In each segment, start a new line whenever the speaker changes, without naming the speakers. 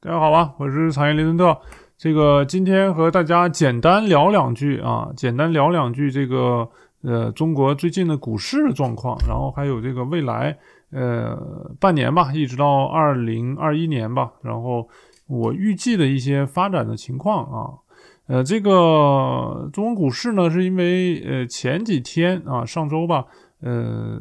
大家好啊，我是产业雷顿特。这个今天和大家简单聊两句啊，简单聊两句这个呃中国最近的股市状况，然后还有这个未来呃半年吧，一直到二零二一年吧，然后我预计的一些发展的情况啊。呃，这个中国股市呢，是因为呃前几天啊，上周吧，呃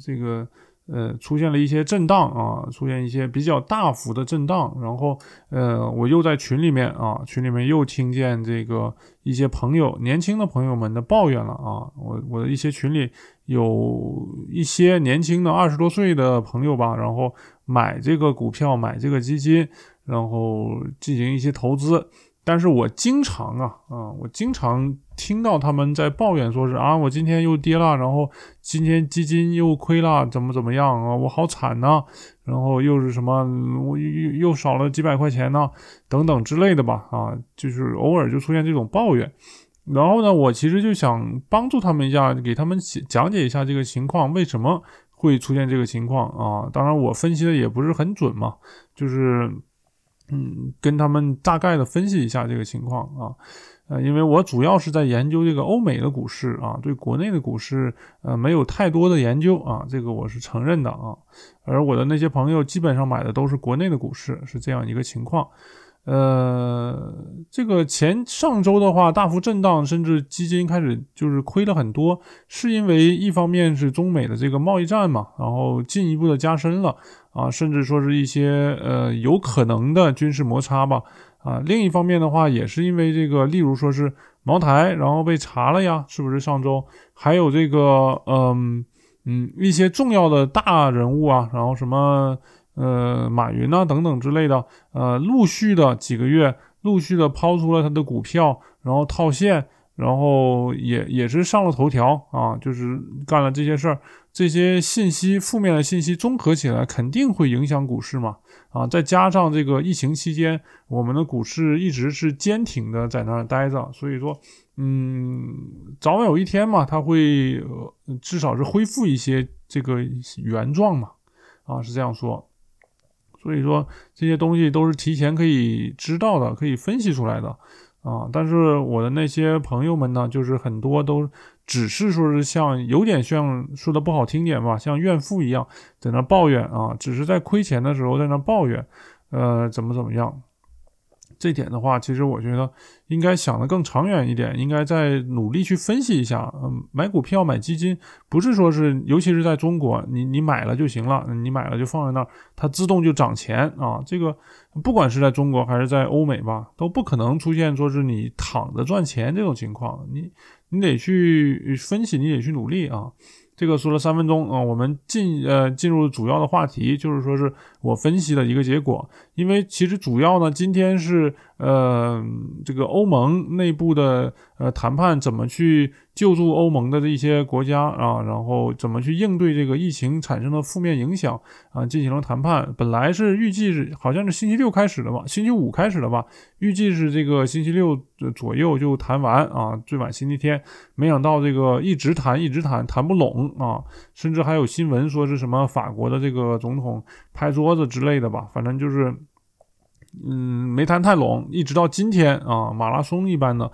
这个。呃，出现了一些震荡啊，出现一些比较大幅的震荡，然后呃，我又在群里面啊，群里面又听见这个一些朋友，年轻的朋友们的抱怨了啊，我我的一些群里有一些年轻的二十多岁的朋友吧，然后买这个股票，买这个基金，然后进行一些投资。但是我经常啊啊，我经常听到他们在抱怨，说是啊，我今天又跌了，然后今天基金又亏了，怎么怎么样啊，我好惨呐，然后又是什么，我又又少了几百块钱呢，等等之类的吧，啊，就是偶尔就出现这种抱怨，然后呢，我其实就想帮助他们一下，给他们讲解一下这个情况，为什么会出现这个情况啊？当然，我分析的也不是很准嘛，就是。嗯，跟他们大概的分析一下这个情况啊，呃，因为我主要是在研究这个欧美的股市啊，对国内的股市呃没有太多的研究啊，这个我是承认的啊，而我的那些朋友基本上买的都是国内的股市，是这样一个情况。呃，这个前上周的话大幅震荡，甚至基金开始就是亏了很多，是因为一方面是中美的这个贸易战嘛，然后进一步的加深了啊，甚至说是一些呃有可能的军事摩擦吧啊。另一方面的话，也是因为这个，例如说是茅台，然后被查了呀，是不是上周？还有这个嗯嗯一些重要的大人物啊，然后什么。呃，马云呐，等等之类的，呃，陆续的几个月，陆续的抛出了他的股票，然后套现，然后也也是上了头条啊，就是干了这些事儿，这些信息负面的信息综合起来，肯定会影响股市嘛，啊，再加上这个疫情期间，我们的股市一直是坚挺的在那儿待着，所以说，嗯，早晚有一天嘛，它会至少是恢复一些这个原状嘛，啊，是这样说。所以说这些东西都是提前可以知道的，可以分析出来的啊。但是我的那些朋友们呢，就是很多都只是说是像有点像说的不好听点吧，像怨妇一样在那抱怨啊，只是在亏钱的时候在那抱怨，呃，怎么怎么样。这点的话，其实我觉得应该想的更长远一点，应该再努力去分析一下。嗯，买股票、买基金，不是说是，尤其是在中国，你你买了就行了，你买了就放在那儿，它自动就涨钱啊。这个不管是在中国还是在欧美吧，都不可能出现说是你躺着赚钱这种情况。你你得去分析，你得去努力啊。这个说了三分钟啊，我们进呃进入主要的话题，就是说是我分析的一个结果。因为其实主要呢，今天是呃这个欧盟内部的呃谈判，怎么去救助欧盟的这一些国家啊，然后怎么去应对这个疫情产生的负面影响啊，进行了谈判。本来是预计是好像是星期六开始的吧，星期五开始的吧，预计是这个星期六左右就谈完啊，最晚星期天。没想到这个一直谈一直谈谈不拢。啊，甚至还有新闻说是什么法国的这个总统拍桌子之类的吧，反正就是，嗯，没谈太拢，一直到今天啊，马拉松一般的，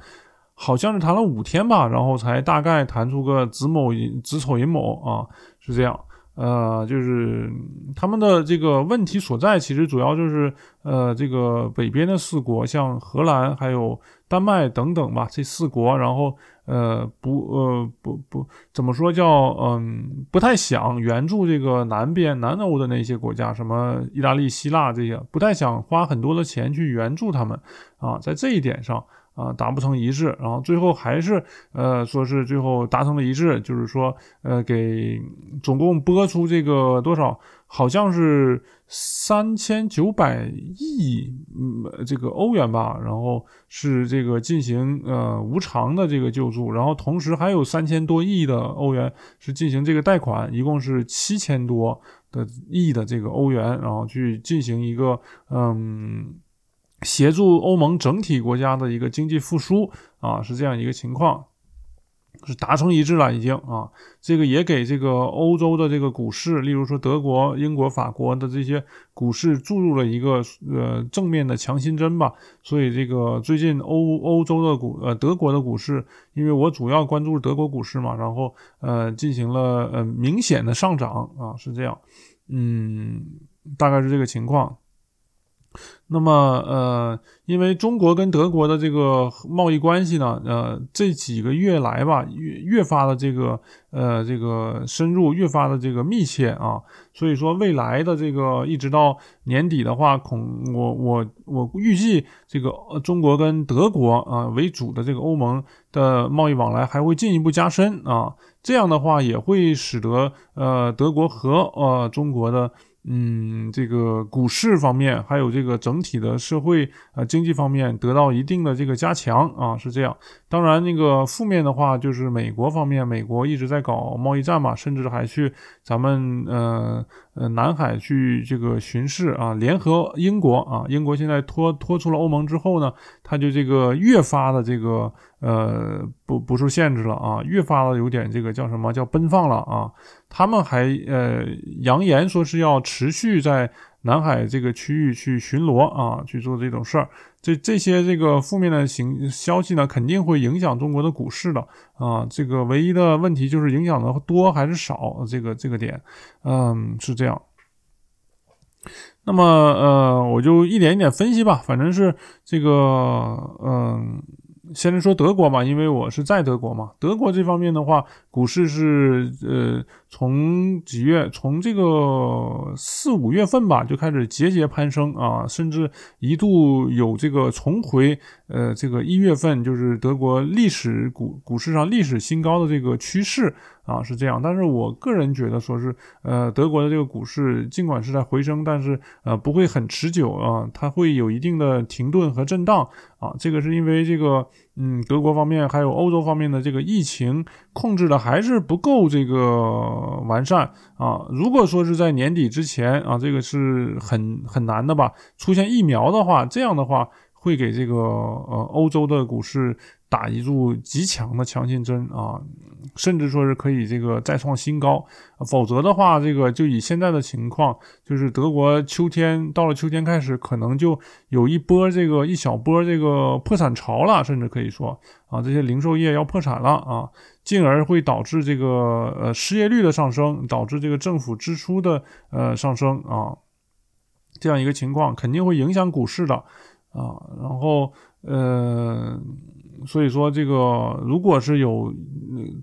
好像是谈了五天吧，然后才大概谈出个子某寅子丑寅卯啊，是这样。呃，就是他们的这个问题所在，其实主要就是呃，这个北边的四国，像荷兰还有丹麦等等吧，这四国，然后。呃不呃不不怎么说叫嗯不太想援助这个南边南欧的那些国家，什么意大利、希腊这些，不太想花很多的钱去援助他们。啊，在这一点上啊达不成一致，然后最后还是呃说是最后达成了一致，就是说呃给总共拨出这个多少。好像是三千九百亿，嗯，这个欧元吧，然后是这个进行呃无偿的这个救助，然后同时还有三千多亿的欧元是进行这个贷款，一共是七千多的亿的这个欧元，然后去进行一个嗯协助欧盟整体国家的一个经济复苏啊，是这样一个情况。是达成一致了，已经啊，这个也给这个欧洲的这个股市，例如说德国、英国、法国的这些股市注入了一个呃正面的强心针吧。所以这个最近欧欧洲的股呃德国的股市，因为我主要关注德国股市嘛，然后呃进行了呃明显的上涨啊，是这样，嗯，大概是这个情况。那么，呃，因为中国跟德国的这个贸易关系呢，呃，这几个月来吧，越越发的这个，呃，这个深入，越发的这个密切啊，所以说未来的这个一直到年底的话，恐我我我预计这个中国跟德国啊为主的这个欧盟的贸易往来还会进一步加深啊，这样的话也会使得呃德国和呃中国的。嗯，这个股市方面，还有这个整体的社会呃经济方面得到一定的这个加强啊，是这样。当然，那个负面的话就是美国方面，美国一直在搞贸易战嘛，甚至还去咱们呃呃南海去这个巡视啊，联合英国啊，英国现在脱脱出了欧盟之后呢，他就这个越发的这个呃不不受限制了啊，越发的有点这个叫什么叫奔放了啊。他们还呃扬言说是要持续在南海这个区域去巡逻啊，去做这种事儿。这这些这个负面的形消息呢，肯定会影响中国的股市的啊。这个唯一的问题就是影响的多还是少，这个这个点，嗯，是这样。那么呃，我就一点一点分析吧，反正是这个嗯。先来说德国嘛，因为我是在德国嘛。德国这方面的话，股市是呃，从几月，从这个四五月份吧，就开始节节攀升啊，甚至一度有这个重回呃这个一月份，就是德国历史股股市上历史新高的这个趋势。啊，是这样，但是我个人觉得说是，呃，德国的这个股市尽管是在回升，但是呃不会很持久啊，它会有一定的停顿和震荡啊。这个是因为这个，嗯，德国方面还有欧洲方面的这个疫情控制的还是不够这个完善啊。如果说是在年底之前啊，这个是很很难的吧，出现疫苗的话，这样的话会给这个呃欧洲的股市。打一注极强的强心针啊，甚至说是可以这个再创新高，否则的话，这个就以现在的情况，就是德国秋天到了秋天开始，可能就有一波这个一小波这个破产潮了，甚至可以说啊，这些零售业要破产了啊，进而会导致这个呃失业率的上升，导致这个政府支出的呃上升啊，这样一个情况肯定会影响股市的啊，然后呃。所以说，这个如果是有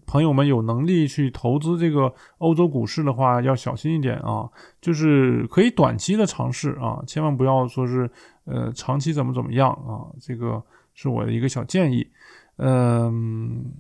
朋友们有能力去投资这个欧洲股市的话，要小心一点啊。就是可以短期的尝试啊，千万不要说是呃长期怎么怎么样啊。这个是我的一个小建议，嗯。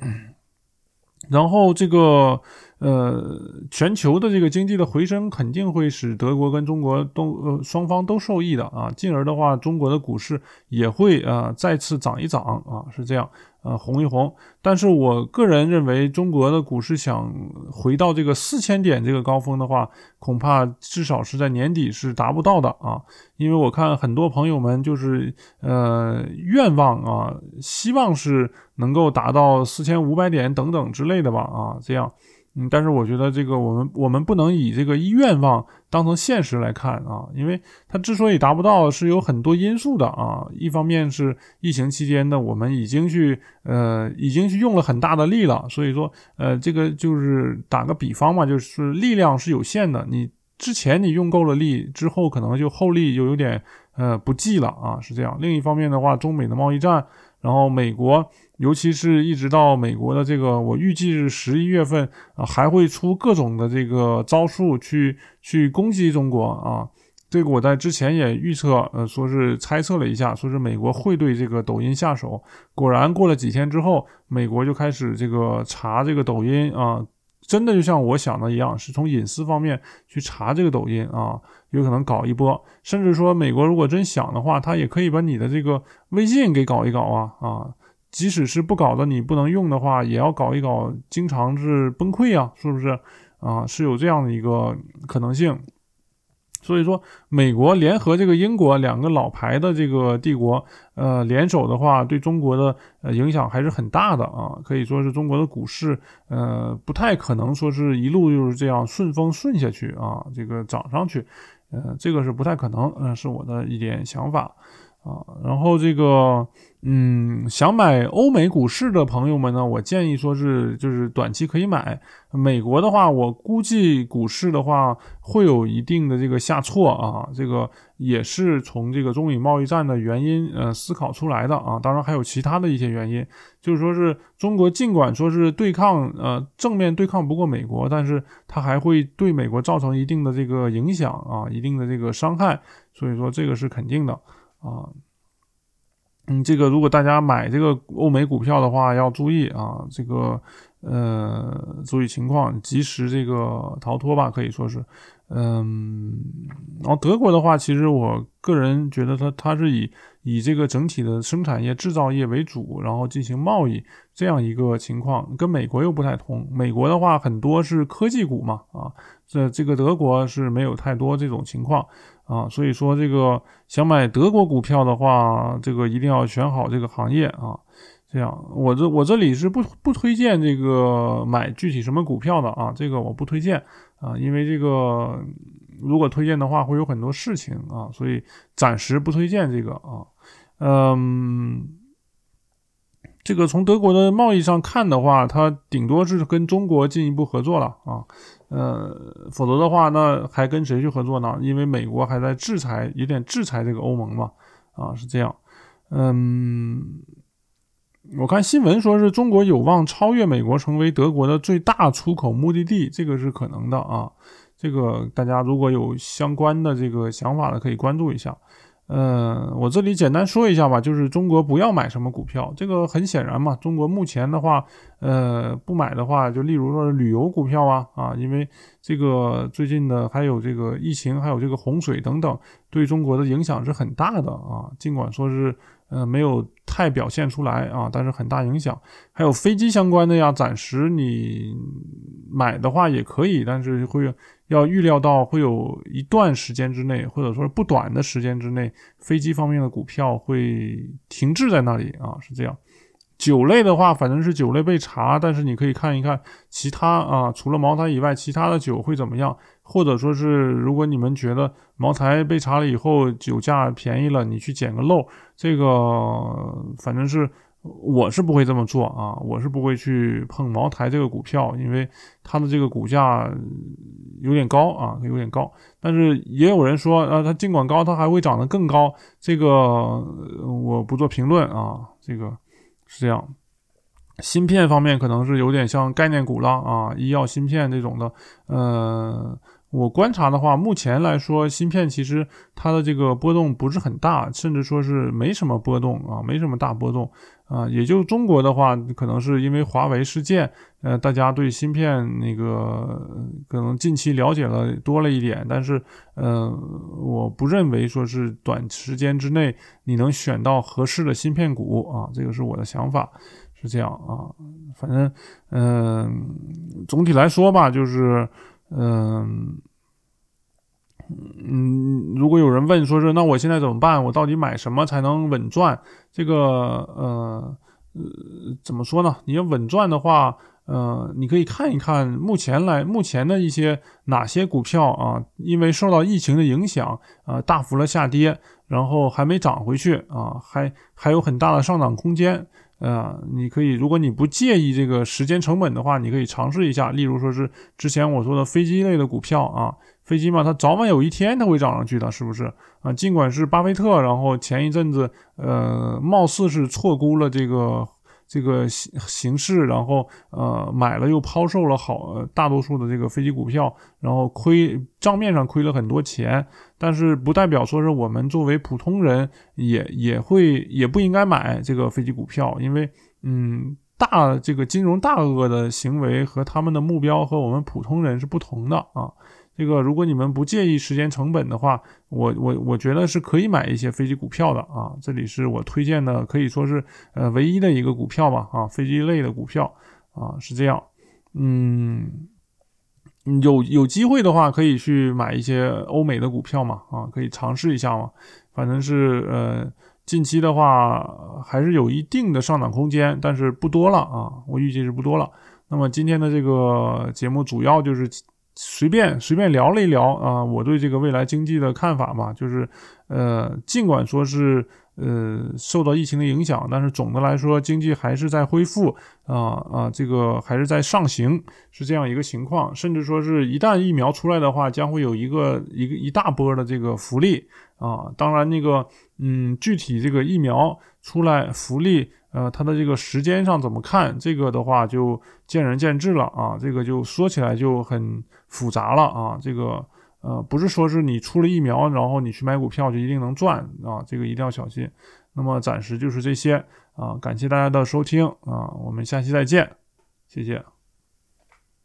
然后这个呃，全球的这个经济的回升肯定会使德国跟中国都呃双方都受益的啊，进而的话，中国的股市也会啊再次涨一涨啊，是这样。呃，红一红，但是我个人认为，中国的股市想回到这个四千点这个高峰的话，恐怕至少是在年底是达不到的啊。因为我看很多朋友们就是呃愿望啊，希望是能够达到四千五百点等等之类的吧啊，这样。嗯，但是我觉得这个我们我们不能以这个愿望当成现实来看啊，因为它之所以达不到，是有很多因素的啊。一方面是疫情期间的，我们已经去呃已经去用了很大的力了，所以说呃这个就是打个比方嘛，就是力量是有限的。你之前你用够了力之后，可能就后力就有点呃不济了啊，是这样。另一方面的话，中美的贸易战，然后美国。尤其是一直到美国的这个，我预计是十一月份啊，还会出各种的这个招数去去攻击中国啊。这个我在之前也预测，呃，说是猜测了一下，说是美国会对这个抖音下手。果然过了几天之后，美国就开始这个查这个抖音啊，真的就像我想的一样，是从隐私方面去查这个抖音啊，有可能搞一波。甚至说美国如果真想的话，他也可以把你的这个微信给搞一搞啊啊。即使是不搞的，你不能用的话，也要搞一搞，经常是崩溃啊，是不是啊？是有这样的一个可能性。所以说，美国联合这个英国两个老牌的这个帝国，呃，联手的话，对中国的呃影响还是很大的啊。可以说是中国的股市，呃，不太可能说是一路就是这样顺风顺下去啊，这个涨上去，呃，这个是不太可能，嗯，是我的一点想法。啊，然后这个，嗯，想买欧美股市的朋友们呢，我建议说是就是短期可以买。美国的话，我估计股市的话会有一定的这个下挫啊，这个也是从这个中美贸易战的原因呃思考出来的啊。当然还有其他的一些原因，就是说是中国尽管说是对抗呃正面对抗不过美国，但是它还会对美国造成一定的这个影响啊，一定的这个伤害，所以说这个是肯定的。啊，嗯，这个如果大家买这个欧美股票的话，要注意啊，这个呃，注意情况，及时这个逃脱吧，可以说是，嗯，然后德国的话，其实我个人觉得它它是以以这个整体的生产业制造业为主，然后进行贸易这样一个情况，跟美国又不太同。美国的话很多是科技股嘛，啊，这这个德国是没有太多这种情况。啊，所以说这个想买德国股票的话，这个一定要选好这个行业啊。这样，我这我这里是不不推荐这个买具体什么股票的啊，这个我不推荐啊，因为这个如果推荐的话会有很多事情啊，所以暂时不推荐这个啊。嗯，这个从德国的贸易上看的话，它顶多是跟中国进一步合作了啊。呃，否则的话，那还跟谁去合作呢？因为美国还在制裁，有点制裁这个欧盟嘛，啊，是这样。嗯，我看新闻说是中国有望超越美国，成为德国的最大出口目的地，这个是可能的啊。这个大家如果有相关的这个想法的，可以关注一下。嗯，我这里简单说一下吧，就是中国不要买什么股票，这个很显然嘛。中国目前的话，呃，不买的话，就例如说旅游股票啊，啊，因为这个最近的还有这个疫情，还有这个洪水等等，对中国的影响是很大的啊。尽管说是。呃，没有太表现出来啊，但是很大影响。还有飞机相关的呀，暂时你买的话也可以，但是会要预料到会有一段时间之内，或者说不短的时间之内，飞机方面的股票会停滞在那里啊，是这样。酒类的话，反正是酒类被查，但是你可以看一看其他啊，除了茅台以外，其他的酒会怎么样？或者说是，如果你们觉得茅台被查了以后酒价便宜了，你去捡个漏，这个反正是我是不会这么做啊，我是不会去碰茅台这个股票，因为它的这个股价有点高啊，有点高。但是也有人说，啊，它尽管高，它还会涨得更高，这个我不做评论啊，这个是这样。芯片方面可能是有点像概念股了啊，医药芯片这种的，呃。我观察的话，目前来说，芯片其实它的这个波动不是很大，甚至说是没什么波动啊，没什么大波动啊。也就中国的话，可能是因为华为事件，呃，大家对芯片那个可能近期了解了多了一点，但是，呃，我不认为说是短时间之内你能选到合适的芯片股啊，这个是我的想法，是这样啊。反正，嗯，总体来说吧，就是。嗯嗯，如果有人问说是那我现在怎么办？我到底买什么才能稳赚？这个呃呃怎么说呢？你要稳赚的话，呃，你可以看一看目前来目前的一些哪些股票啊，因为受到疫情的影响啊，大幅的下跌，然后还没涨回去啊，还还有很大的上涨空间。呃，你可以，如果你不介意这个时间成本的话，你可以尝试一下。例如说是之前我说的飞机类的股票啊，飞机嘛，它早晚有一天它会涨上去的，是不是啊？尽管是巴菲特，然后前一阵子呃，貌似是错估了这个。这个形形式，然后呃买了又抛售了好大多数的这个飞机股票，然后亏账面上亏了很多钱，但是不代表说是我们作为普通人也也会也不应该买这个飞机股票，因为嗯大这个金融大鳄的行为和他们的目标和我们普通人是不同的啊。这个，如果你们不介意时间成本的话，我我我觉得是可以买一些飞机股票的啊。这里是我推荐的，可以说是呃唯一的一个股票吧啊，飞机类的股票啊是这样。嗯，有有机会的话，可以去买一些欧美的股票嘛，啊，可以尝试一下嘛。反正是呃，近期的话还是有一定的上涨空间，但是不多了啊，我预计是不多了。那么今天的这个节目主要就是随便随便聊了一聊啊，我对这个未来经济的看法嘛，就是呃，尽管说是。呃，受到疫情的影响，但是总的来说，经济还是在恢复啊啊，这个还是在上行，是这样一个情况。甚至说是一旦疫苗出来的话，将会有一个一个一大波的这个福利啊。当然，那个嗯，具体这个疫苗出来福利，呃，它的这个时间上怎么看，这个的话就见仁见智了啊。这个就说起来就很复杂了啊，这个。呃，不是说是你出了疫苗，然后你去买股票就一定能赚啊，这个一定要小心。那么暂时就是这些啊，感谢大家的收听啊，我们下期再见，谢谢。